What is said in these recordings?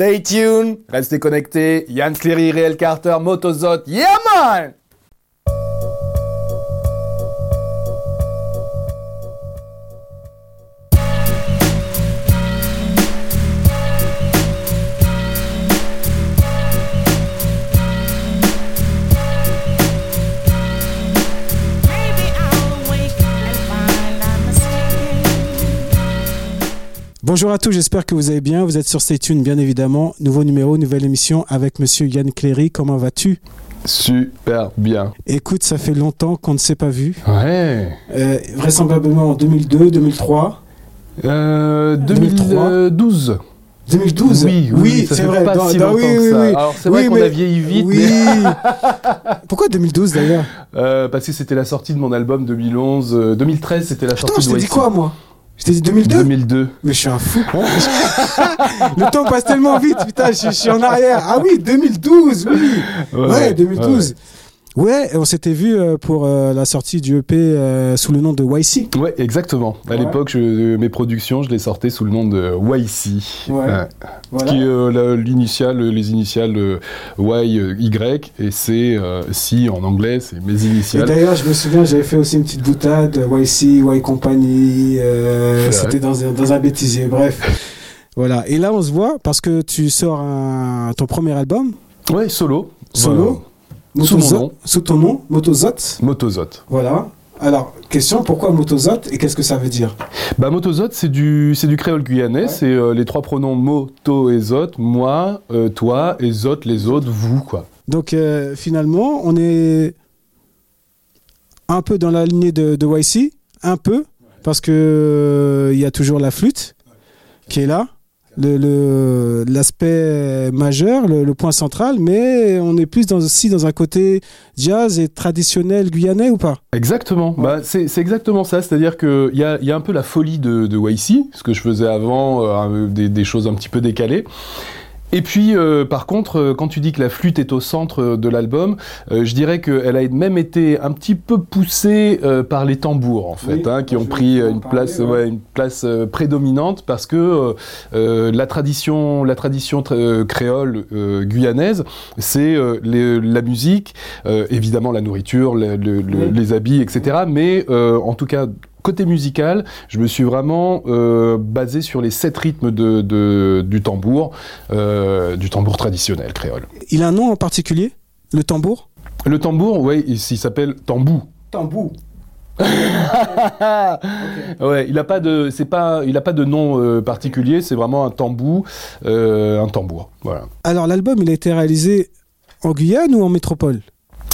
Stay tuned, restez connectés. Yann Clery, Réel Carter, Motozot, yeah! Bonjour à tous, j'espère que vous allez bien. Vous êtes sur Stay Tuned, bien évidemment. Nouveau numéro, nouvelle émission avec monsieur Yann Cléry. Comment vas-tu? Super bien. Écoute, ça fait longtemps qu'on ne s'est pas vu. Ouais. Euh, vraisemblablement en 2002, 2003. Euh, 2012. 2012 Oui, oui, c'est vrai. Pas dans, si dans, oui, oui, oui, Alors c'est vrai qu'on a vieilli vite. Oui. Pourquoi 2012 d'ailleurs? Euh, Parce que c'était la sortie de mon album 2011. 2013, c'était la sortie Attends, de je t'ai dit quoi moi? Je t'ai dit 2002 2002. Mais je suis un fou. Le temps passe tellement vite, putain, je, je, suis en arrière. Ah oui, 2012, oui. Ouais, ouais 2012. Ouais. Ouais. on s'était vu pour euh, la sortie du EP euh, sous le nom de YC. Ouais, exactement. À ouais. l'époque, mes productions, je les sortais sous le nom de YC. Ouais. Voilà. Qui est euh, l'initiale, les initiales Y, Y, et c'est si en anglais, c'est mes initiales. Et d'ailleurs, je me souviens, j'avais fait aussi une petite boutade, YC, Y Company, c'était dans, un, dans un bêtisier, bref. Voilà, et là on se voit parce que tu sors un, ton premier album. Ouais, solo. Solo. Sous mon nom. Sous ton nom, Motozot. Motozot. Voilà. Alors, question, pourquoi Motozot et qu'est-ce que ça veut dire? Bah, Motozot, c'est du, du créole guyanais. Ouais. C'est euh, les trois pronoms moto et zot, moi, euh, toi, et zot, les autres, vous, quoi. Donc, euh, finalement, on est un peu dans la lignée de, de YC, un peu, parce que il y a toujours la flûte qui est là l'aspect majeur, le, point central, mais on est plus dans, aussi dans un côté jazz et traditionnel guyanais ou pas? Exactement, bah, c'est exactement ça, c'est-à-dire qu'il y a, y a un peu la folie de, de YC, ce que je faisais avant, euh, des, des, choses un petit peu décalées. Et puis, euh, par contre, euh, quand tu dis que la flûte est au centre de l'album, euh, je dirais qu'elle a même été un petit peu poussée euh, par les tambours, en fait, oui, hein, qui ont pris une parler, place, ouais. Ouais, une place prédominante parce que la tradition, la tradition créole guyanaise, c'est la musique, évidemment la nourriture, le, le, oui. les habits, etc. Mais en tout cas, côté musical, je me suis vraiment euh, basé sur les sept rythmes de, de du tambour, euh, du tambour traditionnel créole. Il a un nom en particulier, le tambour? Le tambour, oui, il, il s'appelle tambou. Tambou. okay. Ouais, il a pas de, c'est pas, il a pas de nom euh, particulier, c'est vraiment un tambou, euh, un tambour, voilà. Alors l'album, il a été réalisé en Guyane ou en métropole?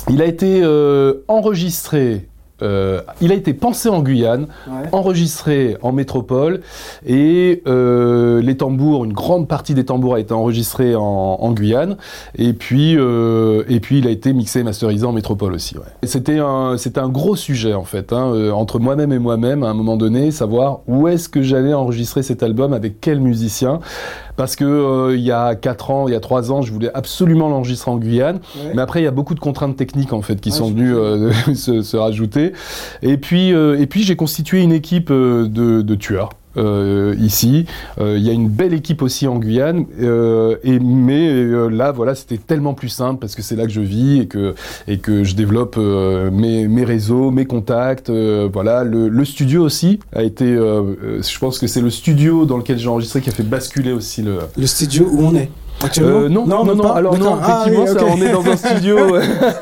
Il a été euh, enregistré euh, il a été pensé en Guyane, ouais. enregistré en métropole, et euh, les tambours, une grande partie des tambours a été enregistrée en, en Guyane, et puis, euh, et puis il a été mixé et masterisé en métropole aussi. Ouais. C'était un, un gros sujet en fait, hein, euh, entre moi-même et moi-même, à un moment donné, savoir où est-ce que j'allais enregistrer cet album, avec quel musicien, parce que euh, il y a 4 ans, il y a 3 ans, je voulais absolument l'enregistrer en Guyane, ouais. mais après il y a beaucoup de contraintes techniques en fait qui ah, sont venues se, se rajouter. Et puis, euh, et puis j'ai constitué une équipe euh, de, de tueurs. Euh, ici. Il euh, y a une belle équipe aussi en Guyane, euh, mais là, voilà, c'était tellement plus simple parce que c'est là que je vis et que, et que je développe mes, mes réseaux, mes contacts. voilà, le, le, studio aussi a été, je pense que c'est le studio dans lequel j'ai enregistré qui a fait basculer aussi le. Le studio où on est. Euh, non, non, non, non. Alors non, effectivement, ah, oui, okay. ça, on est dans un studio.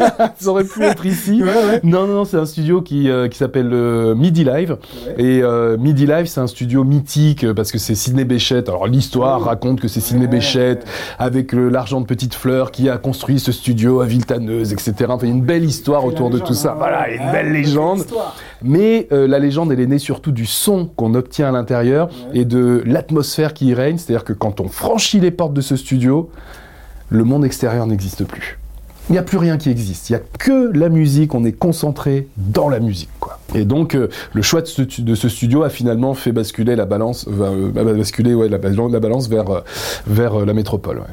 ça aurait pu être ici. Ouais, ouais. Non, non, non, c'est un studio qui euh, qui s'appelle euh, Midi Live. Ouais. Et Midi Live, c'est un studio mythique parce que c'est Sidney Béchette. Alors l'histoire raconte que c'est Sidney Béchette avec l'argent de Petite Fleur qui a construit ce studio à Villetaneuse, etc. Enfin, une belle histoire autour de tout ça. Voilà, une belle légende. Mais la légende, elle est née surtout du son qu'on obtient à l'intérieur et de l'atmosphère qui y règne. C'est-à-dire que quand on franchit les portes de ce studio le monde extérieur n'existe plus. Il n'y a plus rien qui existe. Il n'y a que la musique. On est concentré dans la musique. Quoi. Et donc, euh, le choix de ce, de ce, studio a finalement fait basculer la balance, euh, basculer ouais, la, la, balance vers, euh, vers la métropole. Ouais.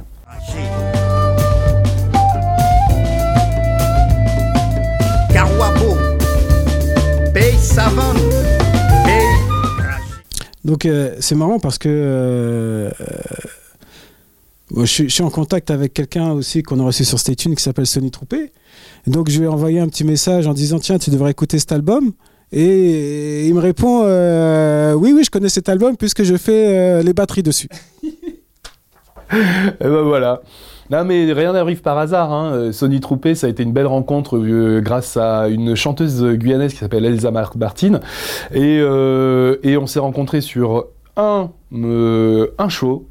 Donc, c'est marrant parce que je, suis, en contact avec quelqu'un aussi qu'on a reçu sur Stay qui s'appelle Sonny Troupé. Donc je lui ai envoyé un petit message en disant tiens, tu devrais écouter cet album. Et il me répond euh, oui, oui, je connais cet album puisque je fais euh, les batteries dessus. et ben voilà. Non, mais rien n'arrive par hasard. Hein. Euh, Sonny Troupé, ça a été une belle rencontre grâce à une chanteuse guyanaise qui s'appelle Elsa Martin. Et, et on s'est rencontrés sur un, un show.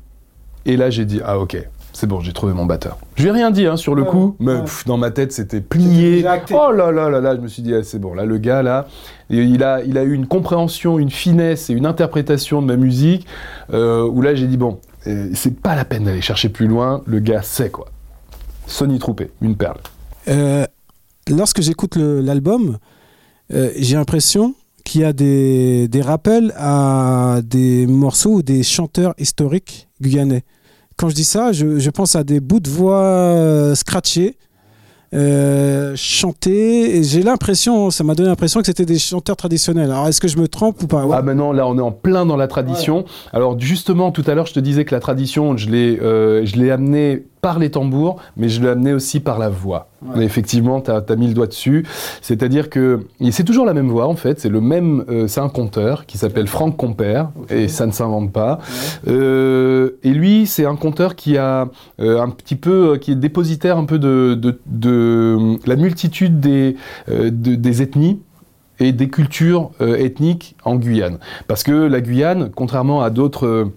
Et là, j'ai dit, ah ok, c'est bon, j'ai trouvé mon batteur. Je lui ai rien dit hein, sur le coup, mais dans ma tête c'était plié. Oh là là là là, je me suis dit ah, c'est bon, là le gars là, il a, il a eu une compréhension, une finesse et une interprétation de ma musique euh, où là j'ai dit bon, euh, c'est pas la peine d'aller chercher plus loin, le gars sait quoi. Sony Troupé, une perle. Euh, lorsque j'écoute l'album, j'ai l'impression qu'il y a des, des rappels à des morceaux ou des chanteurs historiques guyanais quand je dis ça, je, pense à des bouts de voix euh, scratchés, euh, chantés. Et j'ai l'impression, ça m'a donné l'impression que c'était des chanteurs traditionnels. Alors, est-ce que je me trompe ou pas? Ah, maintenant, là, on est en plein dans la tradition. Alors, justement, tout à l'heure, je te disais que la tradition, je l'ai, euh, je l'ai amenée par les tambours, mais je l'ai amené aussi par la voix. effectivement, tu as, mis le doigt dessus. C'est-à-dire que c'est toujours la même voix, en fait. C'est le même. Euh, c'est un conteur qui s'appelle Franck Compère, et ça ne s'invente pas. Euh, et lui, c'est un conteur qui a euh, un petit peu. qui est dépositaire un peu de, de, la multitude des, des ethnies et des cultures ethniques en Guyane. Parce que la Guyane, contrairement à d'autres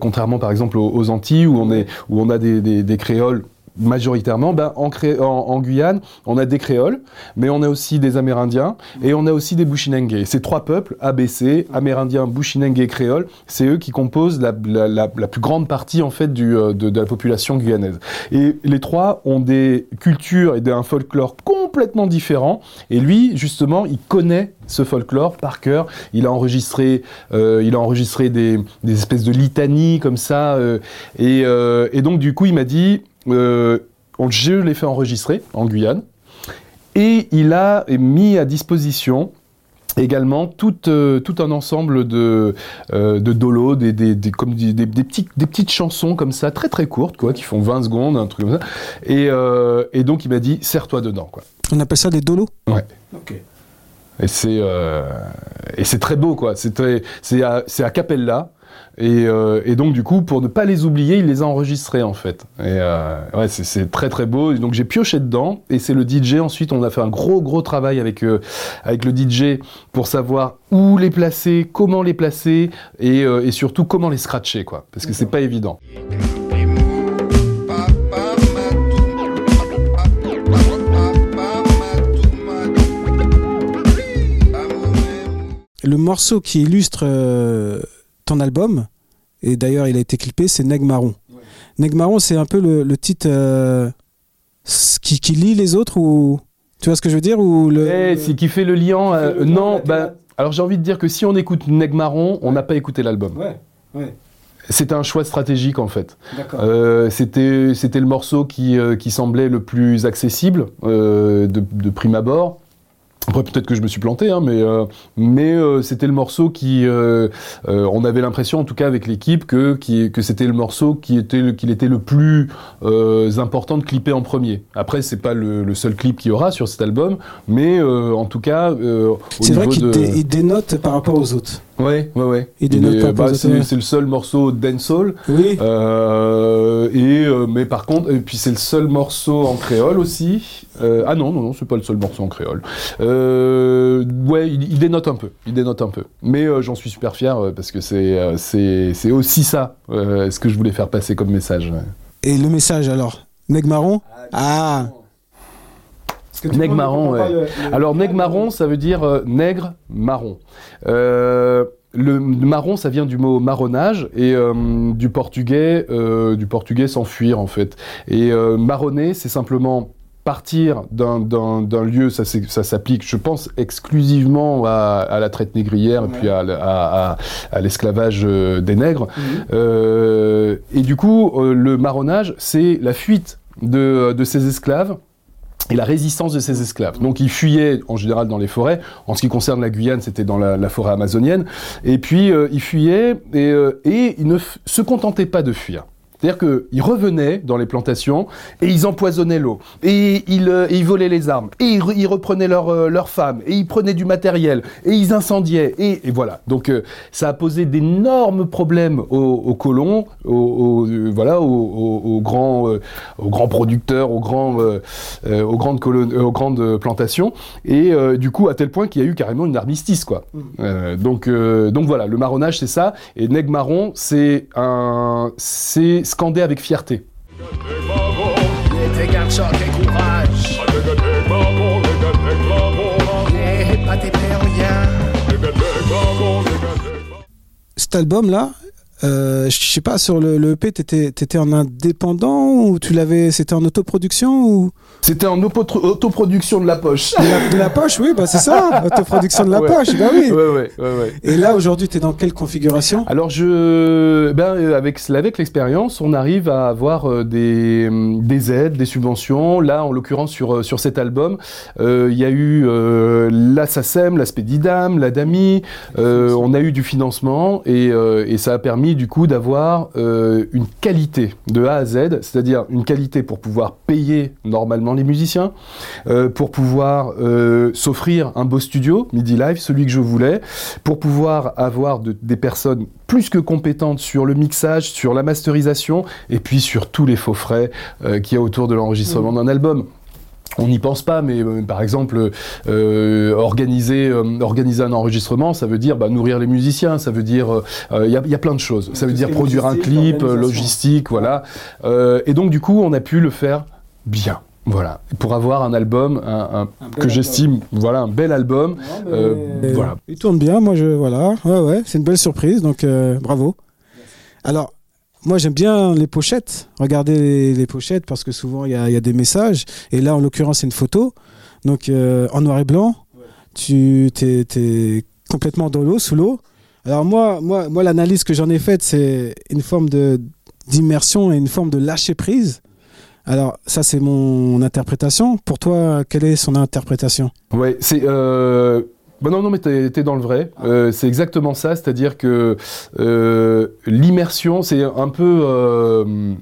contrairement par exemple aux, Antilles où on, est, où on a des créoles majoritairement, ben, en, en, Guyane, on a des créoles, mais on a aussi des Amérindiens et on a aussi des Bushinengue. Ces trois peuples, ABC, Amérindiens, Bushinengue, créoles, c'est eux qui composent la, la, la, plus grande partie en fait du, euh, de, de, la population guyanaise. Et les trois ont des cultures et un folklore complètement différents. Et lui, justement, il connaît ce folklore par cœur. Il a enregistré, euh, il a enregistré des, des, espèces de litanies comme ça. Euh, et, euh, et donc, du coup, il m'a dit je l'ai fait enregistrer en Guyane. Et il a mis à disposition également tout, euh, tout un ensemble de, euh, de dolos, des, des, des, comme des, des, petites, des petites chansons comme ça, très très courtes, quoi, qui font 20 secondes, un truc comme ça. Et, et donc il m'a dit, serre-toi dedans. Quoi. On appelle ça des dolos? Ouais. Ok. Et c'est, et c'est très beau, quoi. C'est, c'est, à, c'est à Euh, et, donc du coup, pour ne pas les oublier, il les a enregistrés en fait. Et euh, ouais, c'est très très beau. donc j'ai pioché dedans et c'est le DJ. Ensuite, on a fait un gros gros travail avec euh, avec le DJ pour savoir où les placer, comment les placer et, et surtout comment les scratcher quoi, parce que c'est pas évident. Le morceau qui illustre album, et d'ailleurs il a été clippé, c'est Neg Marron. Neg Marron, c'est un peu le, titre euh, qui, qui, lie les autres ou tu vois ce que je veux dire ou le, eh, c'est qui fait le lien. Euh, non, bah, alors j'ai envie de dire que si on écoute Neg Marron, on n'a pas écouté l'album. Ouais. C'était un choix stratégique en fait. Euh, c'était c'était le morceau qui, qui semblait le plus accessible de, de prime abord. Après, peut-être que je me suis planté, hein, mais, euh, mais euh, c'était le morceau qui. Euh, on avait l'impression, en tout cas avec l'équipe, que, qui, que c'était le morceau qui était, qu'il était le plus important de clipper en premier. Après, c'est pas le, le, seul clip qu'il y aura sur cet album, mais en tout cas. c'est vrai qu'il dénote par rapport aux autres. Ouais, ouais, ouais. Bah, c'est le seul morceau dancehall. Oui. Euh, et euh, mais par contre, et puis c'est le seul morceau en créole aussi. Euh, ah non, non, non, c'est pas le seul morceau en créole. ouais, il, dénote un peu. Il dénote un peu. Mais j'en suis super fier parce que c'est c'est aussi ça ce que je voulais faire passer comme message. Et le message alors, Neg marron? Ah. Nègre marron, ouais. Alors, nègre marron, ça veut dire euh, nègre marron. Euh, le marron, ça vient du mot marronnage et euh, du portugais, du portugais s'enfuir en fait. Et marronner, c'est simplement partir d'un lieu, ça, ça s'applique, je pense, exclusivement à, la traite négrière et puis à, l'esclavage des nègres. Mhm. et du coup, le marronnage, c'est la fuite de, de ces esclaves et la résistance de ces esclaves. Donc ils fuyaient en général dans les forêts. En ce qui concerne la Guyane, c'était dans la, forêt amazonienne. Et puis euh, ils fuyaient et, euh, et ils ne se contentaient pas de fuir. C'est-à-dire qu'ils revenaient dans les plantations et ils empoisonnaient l'eau. Et ils, euh, ils, volaient les armes. Et ils, reprenaient leurs leur femmes. Et ils prenaient du matériel. Et ils incendiaient. Et, et voilà. Donc euh, ça a posé d'énormes problèmes aux, aux colons, aux, euh, voilà, aux, grands, aux grands producteurs, aux, grands, aux, grandes aux grandes plantations. Et du coup, à tel point qu'il y a eu carrément une armistice. Quoi. Mmh. donc, donc voilà, le marronnage, c'est ça. Et Neg Marron, c'est un... C'est scandé avec fierté. Cet album-là, euh, je sais pas, sur le, le EP, t'étais, étais en indépendant ou tu l'avais, c'était en autoproduction ou? C'était en autoproduction de la poche. De la, poche, oui, bah c'est ça, autoproduction de la poche, bah oui. Ouais, ouais, ouais, Et là, aujourd'hui, tu es dans quelle configuration? Alors, je, ben, euh, avec, avec l'expérience, on arrive à avoir euh, des, des aides, des subventions. Là, en l'occurrence, sur, euh, sur cet album, il y a eu euh, la SACEM, la Spedidam, la DAMI, on a eu du financement et, et ça a permis du coup d'avoir euh, une qualité de A à Z, c'est-à-dire une qualité pour pouvoir payer normalement les musiciens, euh, pour pouvoir euh, s'offrir un beau studio, MIDI Live, celui que je voulais, pour pouvoir avoir des personnes plus que compétentes sur le mixage, sur la masterisation, et puis sur tous les faux frais qu'il y a autour de l'enregistrement mmh. d'un album on n'y pense pas, mais euh, par exemple, euh, organiser, euh, organiser un enregistrement, ça veut dire bah, nourrir les musiciens, ça veut dire, il y, a, plein de choses. Ça veut dire produire un clip, logistique, voilà. et donc du coup, on a pu le faire bien. Voilà, pour avoir un album un, que j'estime, voilà, un bel album. voilà. Il tourne bien, moi je, voilà, ouais, ouais, c'est une belle surprise, donc bravo. Alors, moi, j'aime bien les pochettes. Regardez les, pochettes parce que souvent il y a, des messages. Et là, en l'occurrence, c'est une photo. Donc, euh, en noir et blanc, tu es, complètement dans l'eau, sous l'eau. Alors moi, moi, moi l'analyse que j'en ai faite, c'est une forme de d'immersion et une forme de lâcher prise. Alors ça, c'est mon interprétation. Pour toi, quelle est son interprétation? Ouais, c'est euh, bah non, non, mais t'es es dans le vrai. Ah. Euh, c'est exactement ça, c'est-à-dire que euh, l'immersion, c'est un peu, euh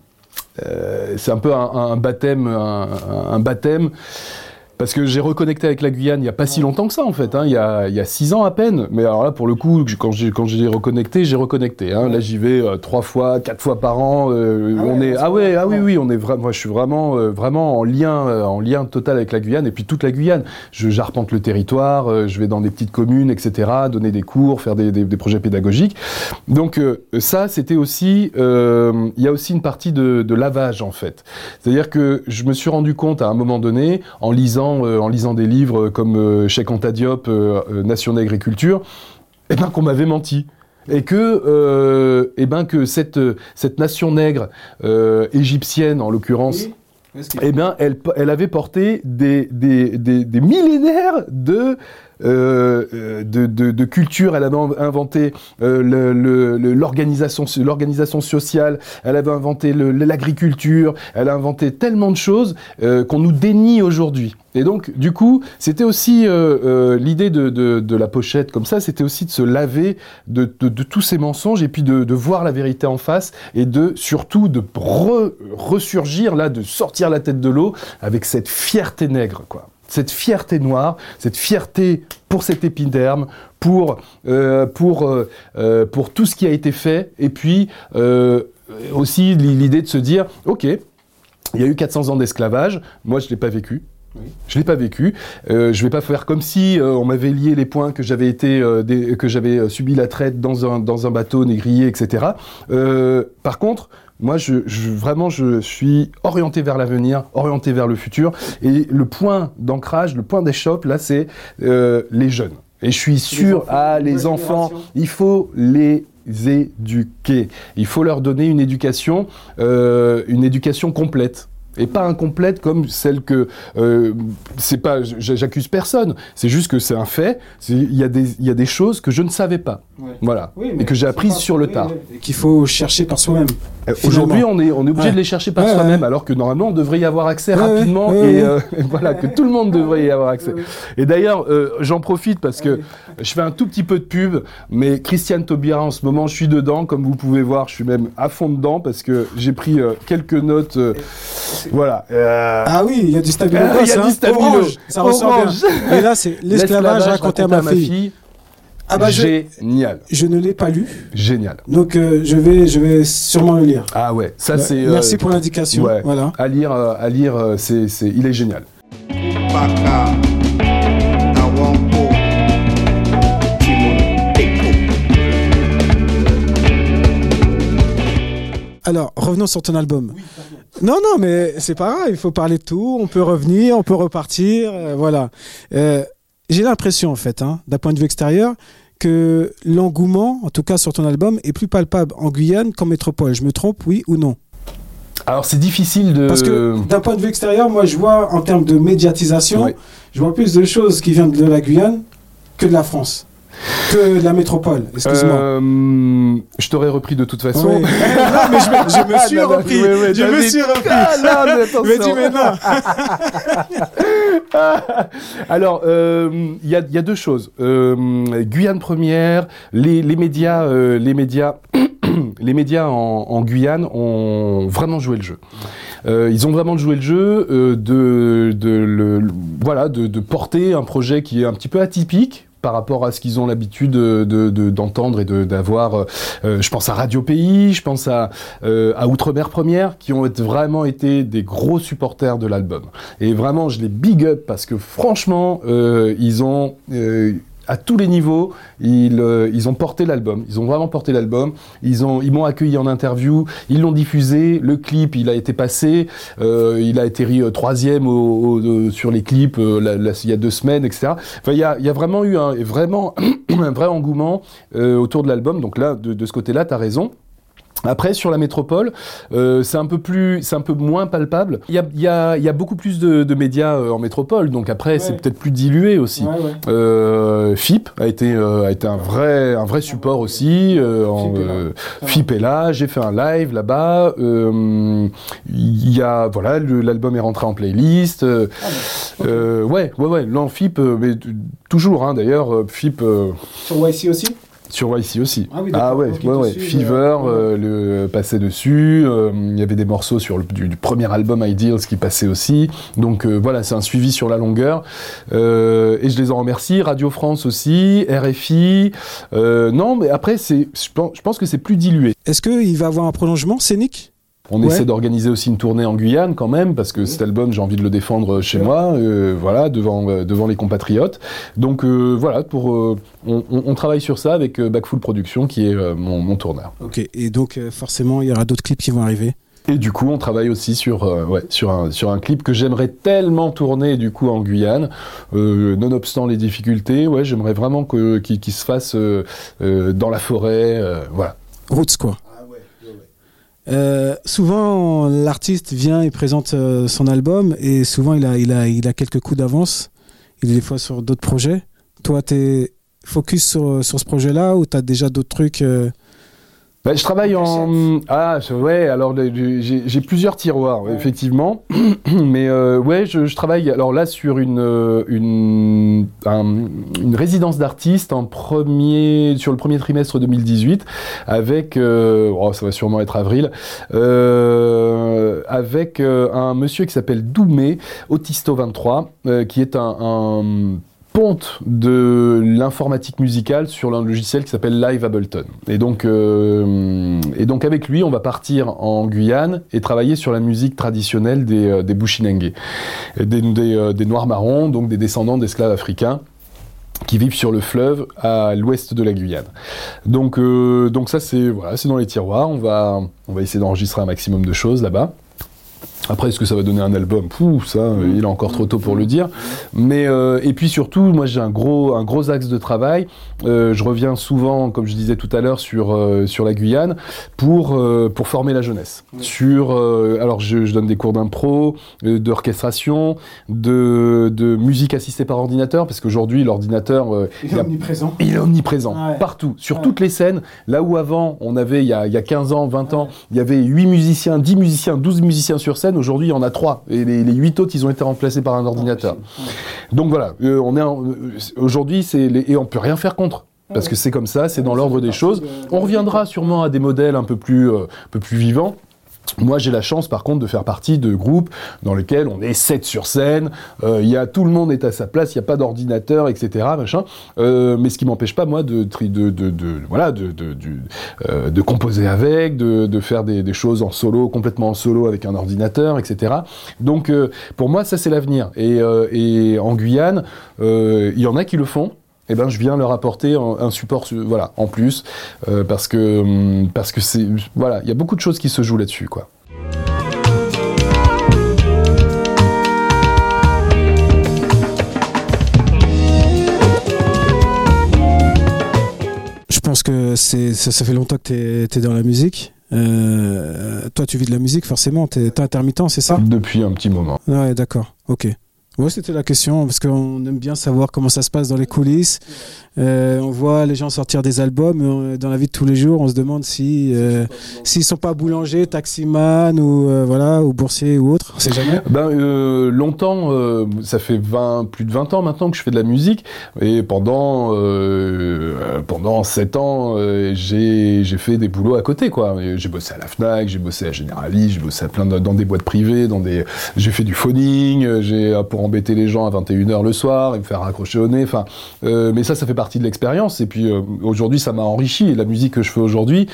c'est un peu un, un baptême, un, un baptême parce que j'ai reconnecté avec la Guyane il n'y a pas si longtemps que ça, en fait. Hein. Il, y a, il, y a, six ans à peine. Mais alors là, pour le coup, quand j'ai, quand j'ai reconnecté, j'ai reconnecté. Hein. Là, j'y vais euh, trois fois, quatre fois par an. Euh, ah on est, ah ouais, ah oui, oui, on est vraiment, moi, je suis vraiment, euh, vraiment en lien, en lien total avec la Guyane et puis toute la Guyane. Je, j'arpente le territoire, je vais dans des petites communes, etc., donner des cours, faire des, des, des projets pédagogiques. Donc ça, c'était aussi, il y a aussi une partie de, de lavage, en fait. C'est-à-dire que je me suis rendu compte à un moment donné, en lisant euh, en lisant des livres comme euh, Cheikh Anta Diop, euh, Nation d'agriculture, eh ben, qu'on m'avait menti. Et que, eh ben, que cette, cette nation nègre égyptienne, en l'occurrence, eh bien, elle, elle avait porté des, des, des, des millénaires de de, de, de, culture, elle avait inventé euh, l'organisation l'organisation sociale, elle avait inventé l'agriculture, elle a inventé tellement de choses euh, qu'on nous dénie aujourd'hui. Et donc, du coup, c'était aussi euh, euh, l'idée de, de, de, la pochette comme ça, c'était aussi de se laver de, de, tous ces mensonges et puis de, voir la vérité en face et de surtout de ressurgir là, de sortir la tête de l'eau avec cette fierté nègre, quoi cette fierté noire, cette fierté pour cet épiderme, pour, euh, pour, euh, euh, pour tout ce qui a été fait, et puis aussi l'idée de se dire, ok, il y a eu 400 ans d'esclavage, moi je ne l'ai pas vécu, Je l'ai pas vécu. Euh, je vais pas faire comme si on m'avait lié les points que j'avais été, que j'avais subi la traite dans un dans un bateau négrier, etc. par contre, moi, je, vraiment, je suis orienté vers l'avenir, orienté vers le futur. Et le point d'ancrage, le point d'échoppe, là, c'est euh, les jeunes. Et je suis sûr, les ah, les enfants, il faut les éduquer. Il faut leur donner une éducation, euh, une éducation complète. Et pas incomplète comme celle que euh, c'est pas j'accuse personne. C'est juste que c'est un fait. Il y a des il y a des choses que je ne savais pas. Voilà. Et que j'ai apprises sur le tard. qu'il faut chercher par soi-même euh, aujourd'hui on est on est obligé de les chercher par soi-même alors que normalement on devrait y avoir accès rapidement et, euh, voilà que tout le monde devrait y avoir accès. Et d'ailleurs j'en profite parce que je fais un tout petit peu de pub mais Christiane Taubira en ce moment je suis dedans. Comme vous pouvez voir je suis même à fond dedans parce que j'ai pris quelques notes voilà. Euh, ah oui, il y a du stabilo. il y a du stabilo. ça ressort bien. Et là, c'est l'esclavage raconté à ma fille. Ah bah génial. Je, ne l'ai pas lu. Génial. Donc euh, je vais je vais sûrement le lire. Ah ouais, ça c'est. Merci euh, pour l'indication. Voilà. À lire à lire c'est c'est il est génial. Alors, revenons sur ton album. Non, non, mais c'est pas grave, il faut parler de tout, on peut revenir, on peut repartir, euh, voilà. Euh, j'ai l'impression, en fait, hein, d'un point de vue extérieur, que l'engouement, en tout cas sur ton album, est plus palpable en Guyane qu'en métropole. Je me trompe, oui ou non? Alors c'est difficile de... Parce que d'un point de vue extérieur, moi je vois en termes de médiatisation, je vois plus de choses qui viennent de la Guyane que de la France que la métropole, excuse-moi. Euh, je t'aurais repris de toute façon. non, mais je, me, suis repris. je me suis repris. Ah, non, mais dis maintenant. Alors, il euh, y, a, y, a, deux choses. Euh, Guyane première, les, les médias, les médias, les médias en, en, Guyane ont vraiment joué le jeu. Euh, ils ont vraiment joué le jeu euh, de, de, le, voilà, de, de porter un projet qui est un petit peu atypique par rapport à ce qu'ils ont l'habitude d'entendre de, de, et d'avoir. Euh, euh, je pense à Radio Pays, je pense à, euh, à Outre-mer Première, qui ont vraiment été des gros supporters de l'album. Et vraiment, je les big up parce que franchement, ils ont à tous les niveaux, ils, euh, ils ont porté l'album. Ils ont vraiment porté l'album. Ils ont, ils m'ont accueilli en interview. Ils l'ont diffusé. Le clip, il a été passé. Euh, il a été euh, troisième sur les clips il y a deux semaines, etc. Enfin, il y a, vraiment eu un vrai engouement autour de l'album. Donc là, de, de ce côté-là, tu as raison. Après, sur la métropole, euh, c'est un peu plus, c'est un peu moins palpable. Il y a, il y a, il y a beaucoup plus de, de médias euh, en métropole, donc après, c'est peut-être plus dilué aussi. Ouais, ouais. Euh, FIP a été, euh, a été un vrai, un vrai support aussi. Euh, en, FIP est là. J'ai fait un live là-bas. Il y a, voilà, l'album est rentré en playlist. Ah, ouais, ouais, ouais. Non, FIP, mais toujours, hein, d'ailleurs, FIP. Sur YC aussi? Sur YC aussi. Ah, oui, ah ouais, ouais, ouais. Fever, euh, le passait dessus. Euh, il y avait des morceaux sur le, du, premier album Ideals qui passait aussi. Donc euh, voilà, c'est un suivi sur la longueur. et je les en remercie. Radio France aussi, RFI. non, mais après, c'est, je pense, je pense que c'est plus dilué. Est-ce qu'il va avoir un prolongement scénique on essaie d'organiser aussi une tournée en Guyane quand même, parce que cet album, j'ai envie de le défendre chez moi, euh, voilà, devant, euh, devant les compatriotes. Donc euh, voilà, pour, on, on, travaille sur ça avec Backfull Productions, qui est mon, mon, tourneur. Ok, et donc forcément, il y aura d'autres clips qui vont arriver? Et du coup, on travaille aussi sur, ouais, sur, un, sur un clip que j'aimerais tellement tourner du coup en Guyane, euh, nonobstant les difficultés. Ouais, j'aimerais vraiment qu'il qu se fasse euh, dans la forêt, voilà. Roots quoi. Euh, souvent, l'artiste vient et présente euh, son album et souvent il a, quelques coups d'avance. Il est des fois sur d'autres projets. Toi, tu es focus sur, sur ce projet-là ou tu as déjà d'autres trucs euh, bah, je travaille en ah ouais alors j'ai plusieurs tiroirs effectivement. Mais euh, ouais je, je, travaille alors là sur une euh, une, une résidence d'artiste en premier sur le premier trimestre 2018 avec euh, oh, ça va sûrement être avril euh, avec euh, un monsieur qui s'appelle Doumé Autisto 23 qui est un, un de l'informatique musicale sur un logiciel qui s'appelle Live Ableton. Et donc, euh, et donc avec lui, on va partir en Guyane et travailler sur la musique traditionnelle des, euh, des Bushinengue, des, euh, des Noirs marrons, donc des descendants d'esclaves africains qui vivent sur le fleuve à l'ouest de la Guyane. Donc, donc ça c'est voilà, c'est dans les tiroirs. On va, on va essayer d'enregistrer un maximum de choses là-bas. Après, est-ce que ça va donner un album? Pouh, ça, il est encore trop tôt pour le dire. Mais euh, et puis surtout, moi j'ai un gros, un gros axe de travail. Euh, je reviens souvent, comme je disais tout à l'heure, sur euh, sur la Guyane pour pour former la jeunesse. Sur, alors je, je donne des cours d'impro, d'orchestration, de de musique assistée par ordinateur, parce qu'aujourd'hui l'ordinateur, Il il est omniprésent. il est omniprésent, Ouais. partout, sur Ouais. toutes les scènes. Là où avant, on avait, il y a, il y a 15 ans, 20 ans, il y avait 8 musiciens, 10 musiciens, 12 musiciens sur scène. Aujourd'hui, il y en a 3. Et les, les 8 autres, ils ont été remplacés par un ordinateur. Donc voilà, euh, on est euh, aujourd'hui, c'est les- et on peut rien faire contre. Parce que c'est comme ça, c'est dans l'ordre des choses. On reviendra sûrement à des modèles un peu plus, euh, un peu plus vivants. Moi, j'ai la chance, par contre, de faire partie de groupes dans lesquels on est sept sur scène. euh, y a tout le monde est à sa place, il n'y a pas d'ordinateur, etc. Machin. Euh, mais ce qui m'empêche pas moi de de, de, de- voilà de euh, de composer avec, de, de faire des, des choses en solo, complètement en solo avec un ordinateur, etc. Donc, euh, pour moi, ça c'est l'avenir. Et, euh, et en Guyane, euh, il y en a qui le font eh ben, je viens leur apporter un, support, voilà, en plus, euh, parce que hum, parce que c'est, voilà, il y a beaucoup de choses qui se jouent là-dessus, quoi. Je pense que c'est ça, ça fait longtemps que tu es, dans la musique. Euh, toi, tu vis de la musique, forcément. Tu es, intermittent, c'est ça? Depuis un petit moment. Ouais, d'accord. Ok. Ouais, c'était la question, parce qu'on aime bien savoir comment ça se passe dans les coulisses. Euh, on voit les gens sortir des albums, on- dans la vie de tous les jours, on se demande si euh, s'ils sont pas boulangers, taximan ou euh, voilà ou boursiers ou autre. On sait jamais. Ben euh, longtemps, euh, ça fait 20, plus de 20 ans maintenant que je fais de la musique, et pendant euh, pendant 7 ans, euh, j'ai fait des boulots à côté, quoi. J'ai bossé à la Fnac, j'ai bossé à Generali, j'ai bossé à plein dans des boîtes privées, j'ai fait du phoning, euh, j'ai euh, pour embêter les gens à 21h le soir et me faire raccrocher au nez. Enfin, euh, mais ça, ça fait partie de l'expérience. Et puis euh, aujourd'hui, ça m'a enrichi. Et la musique que je fais aujourd'hui,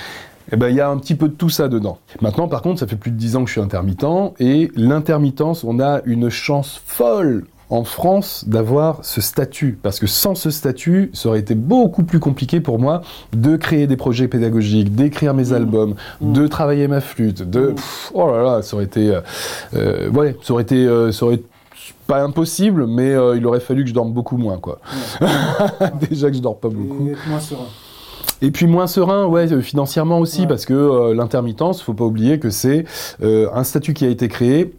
eh ben, il y a un petit peu de tout ça dedans. Maintenant, par contre, ça fait plus de 10 ans que je suis intermittent, et l'intermittence, on a une chance folle en France d'avoir ce statut, parce que sans ce statut, ça aurait été beaucoup plus compliqué pour moi de créer des projets pédagogiques, d'écrire mes albums, de travailler ma flûte, de... pff, oh là là, ça aurait été... euh, euh, ouais, ça aurait été... euh, ça aurait pas impossible, mais euh, il aurait fallu que je dorme beaucoup moins, quoi. Déjà que je dors pas beaucoup. Et puis moins serein, ouais, euh, financièrement aussi, Ouais. parce que euh, l'intermittence, faut pas oublier que c'est euh, un statut qui a été créé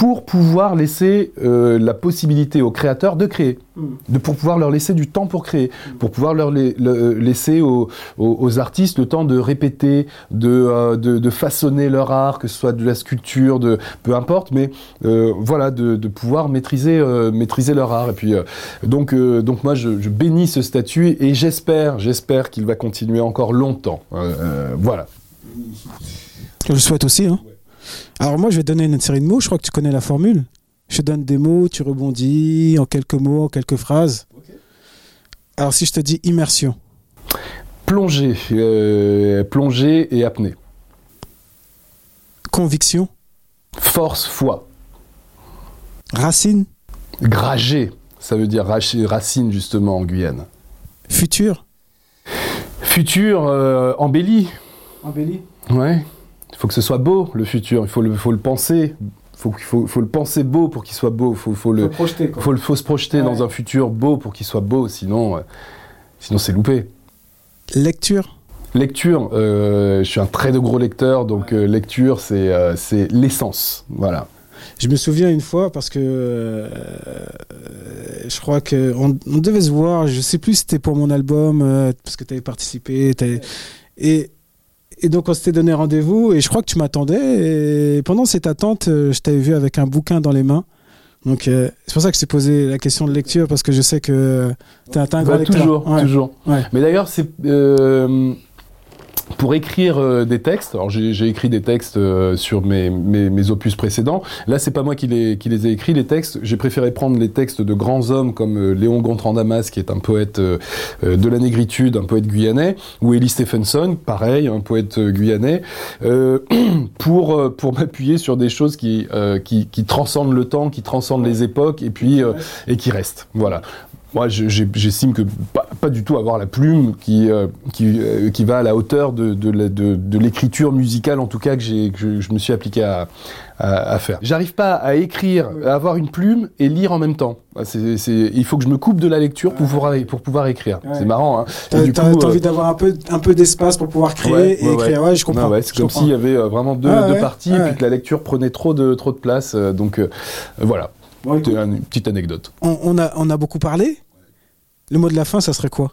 pour pouvoir laisser euh, la possibilité aux créateurs de créer, de pour pouvoir leur laisser du temps pour créer, pour pouvoir leur la- le- laisser aux, aux- aux artistes le temps de répéter, de, euh, de, de façonner leur art, que ce soit de la sculpture, de peu importe, mais euh, voilà, de, de pouvoir maîtriser euh, maîtriser leur art. Et puis euh, donc euh, donc moi je, je bénis ce statut et j'espère j'espère qu'il va continuer encore longtemps. Euh, euh, voilà. Je le souhaite aussi. Hein. Alors moi, je vais te donner une série de mots. Je crois que tu connais la formule. Je te donne des mots, tu rebondis en quelques mots, en quelques phrases. Alors si je te dis immersion, Plongée, euh, plongée et apnée. conviction, Force, foi. racine, Grager, ça veut dire racine justement en Guyane. futur, Futur, euh, embelli. embelli, Ouais. Il faut que ce soit beau, le futur. Il faut le, faut le penser. Faut, qu'il faut, faut le penser beau pour qu'il soit beau. Faut, faut le, projeter. faut, le- faut se projeter Ouais. dans un futur beau pour qu'il soit beau. Sinon, euh, sinon c'est loupé. Lecture, Lecture, euh, je suis un très de gros lecteur, donc euh, lecture, c'est euh, c'est l'essence. Voilà. Je me souviens une fois parce que euh, je crois que on, on devait se voir. Je sais plus si c'était pour mon album euh, parce que tu avais participé. t'avais- Et, et donc on s'était donné rendez-vous et je crois que tu m'attendais. Et pendant cette attente, euh, je t'avais vu avec un bouquin dans les mains. Donc euh, c'est pour ça que je t'ai posé la question de lecture parce que je sais que tu es un grand Bah, lecteur. toujours, Ouais. toujours. Ouais. Mais d'ailleurs, c'est euh, pour écrire euh, des textes. Alors j'ai écrit des textes euh, sur mes, mes, opus précédents. Là, c'est pas moi qui les, qui les ai écrits les textes. J'ai préféré prendre les textes de grands hommes comme euh, Léon Gontran Damas, qui est un poète de la négritude, un poète guyanais, ou Ellie Stephenson, pareil, un poète guyanais, pour pour m'appuyer sur des choses qui, qui qui transcendent le temps, qui transcendent les époques, et puis et qui restent. Voilà. Moi, j'estime que pas, pas, du tout avoir la plume qui, euh, qui, euh, qui, va à la hauteur de, de, de, de l'écriture musicale, en tout cas, que, que je me suis appliqué à, à, à faire. J'arrive pas à écrire, à avoir une plume et lire en même temps. C c'est il faut que je me coupe de la lecture pour, pouvoir, pour pouvoir écrire. C'est marrant. Hein. T'as as, envie d'avoir un peu, un peu d'espace pour pouvoir créer et écrire. Ouais, je comprends. c'est comme s'il y avait vraiment deux, deux parties et puis que la lecture prenait trop de, trop de place. Donc voilà. Une petite anecdote. On, on, a, on a beaucoup parlé. Le mot de la fin, ça serait quoi?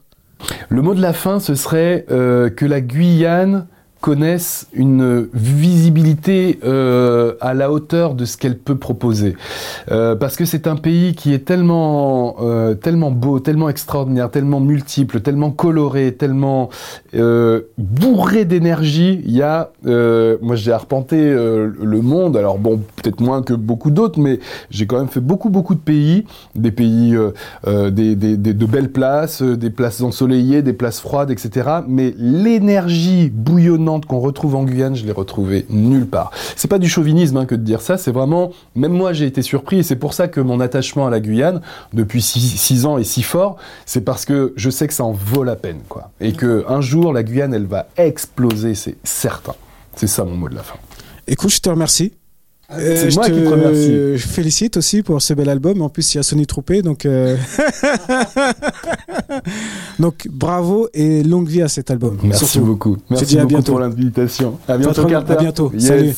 Le mot de la fin, ce serait euh, que la Guyane connaissent une visibilité euh, à la hauteur de ce qu'elle peut proposer. Euh, parce que c'est un pays qui est tellement, euh, tellement beau, tellement extraordinaire, tellement multiple, tellement coloré, tellement bourré d'énergie. Il y a, moi j'ai arpenté le monde, alors bon, peut-être moins que beaucoup d'autres, mais j'ai quand même fait beaucoup, beaucoup de pays, des pays, des, des, de belles places, des places ensoleillées, des places froides, etc. Mais l'énergie bouillonnante qu'on retrouve en Guyane, je l'ai retrouvé nulle part. C'est pas du chauvinisme hein, que de dire ça, c'est vraiment, même moi j'ai été surpris et c'est pour ça que mon attachement à la Guyane depuis six, ans est si fort, c'est parce que je sais que ça en vaut la peine, quoi. Et que un jour la Guyane elle va exploser, c'est certain. C'est ça mon mot de la fin. Écoute, je te remercie. C'est moi qui te remercie. Je félicite aussi pour ce bel album. En plus, il y a Sony Troupé, donc euh, donc bravo et longue vie à cet album. Merci beaucoup. Merci beaucoup pour l'invitation. À bientôt, À bientôt. Salut.